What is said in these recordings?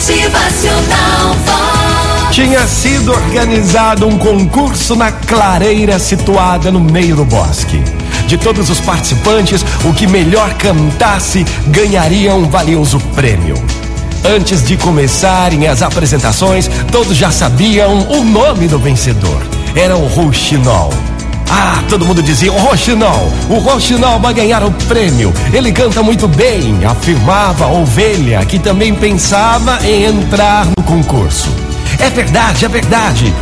Motivacional. Tinha sido organizado um concurso na clareira situada no meio do bosque. De todos os participantes, o que melhor cantasse ganharia um valioso prêmio. Antes de começarem as apresentações, todos já sabiam o nome do vencedor. Era o Rouxinol. Ah, todo mundo dizia, o Roxinol, o Roxinol vai ganhar o prêmio. Ele canta muito bem, afirmava a ovelha, que também pensava em entrar no concurso. É verdade, é verdade.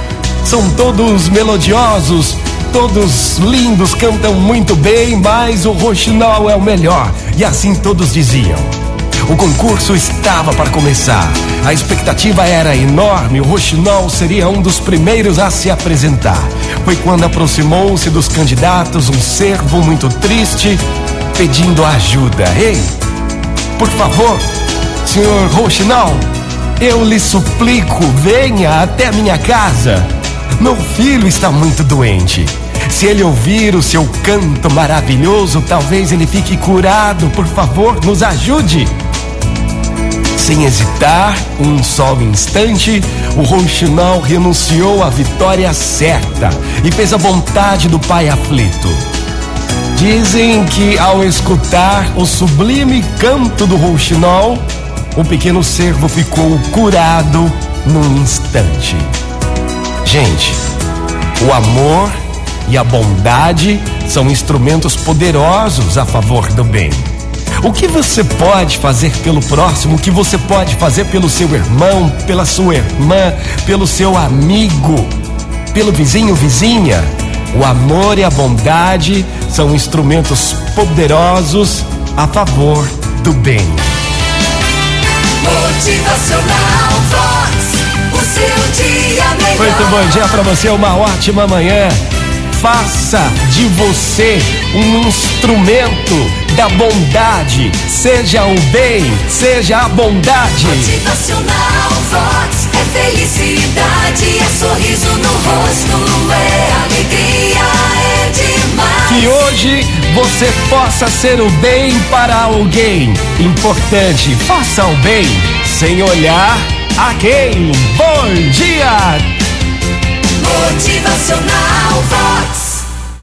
São todos melodiosos, todos lindos, cantam muito bem, mas o Roxinol é o melhor. E assim todos diziam. O concurso estava para começar. A expectativa era enorme. O Roxinol seria um dos primeiros a se apresentar. Foi quando aproximou-se dos candidatos um servo muito triste, pedindo ajuda. Ei, por favor, senhor Roxinol, eu lhe suplico, venha até minha casa. Meu filho está muito doente. Se ele ouvir o seu canto maravilhoso, talvez ele fique curado. Por favor, nos ajude. Sem hesitar um só instante, o Rouxinol renunciou à vitória certa e fez a vontade do pai aflito. Dizem que ao escutar o sublime canto do Rouxinol, o pequeno servo ficou curado num instante. Gente, o amor e a bondade são instrumentos poderosos a favor do bem. O que você pode fazer pelo próximo? O que você pode fazer pelo seu irmão, pela sua irmã, pelo seu amigo, pelo vizinho, vizinha? O amor e a bondade são instrumentos poderosos a favor do bem. Motivacional Vox. O seu dia melhor. Muito bom dia para você, uma ótima manhã. Faça de você um instrumento da bondade. Seja o bem, seja a bondade. Motivacional Vox. É felicidade, é sorriso no rosto, é alegria, é demais. Que hoje você possa ser o bem para alguém. Importante, faça o bem sem olhar a quem. Bom dia! Motivacional.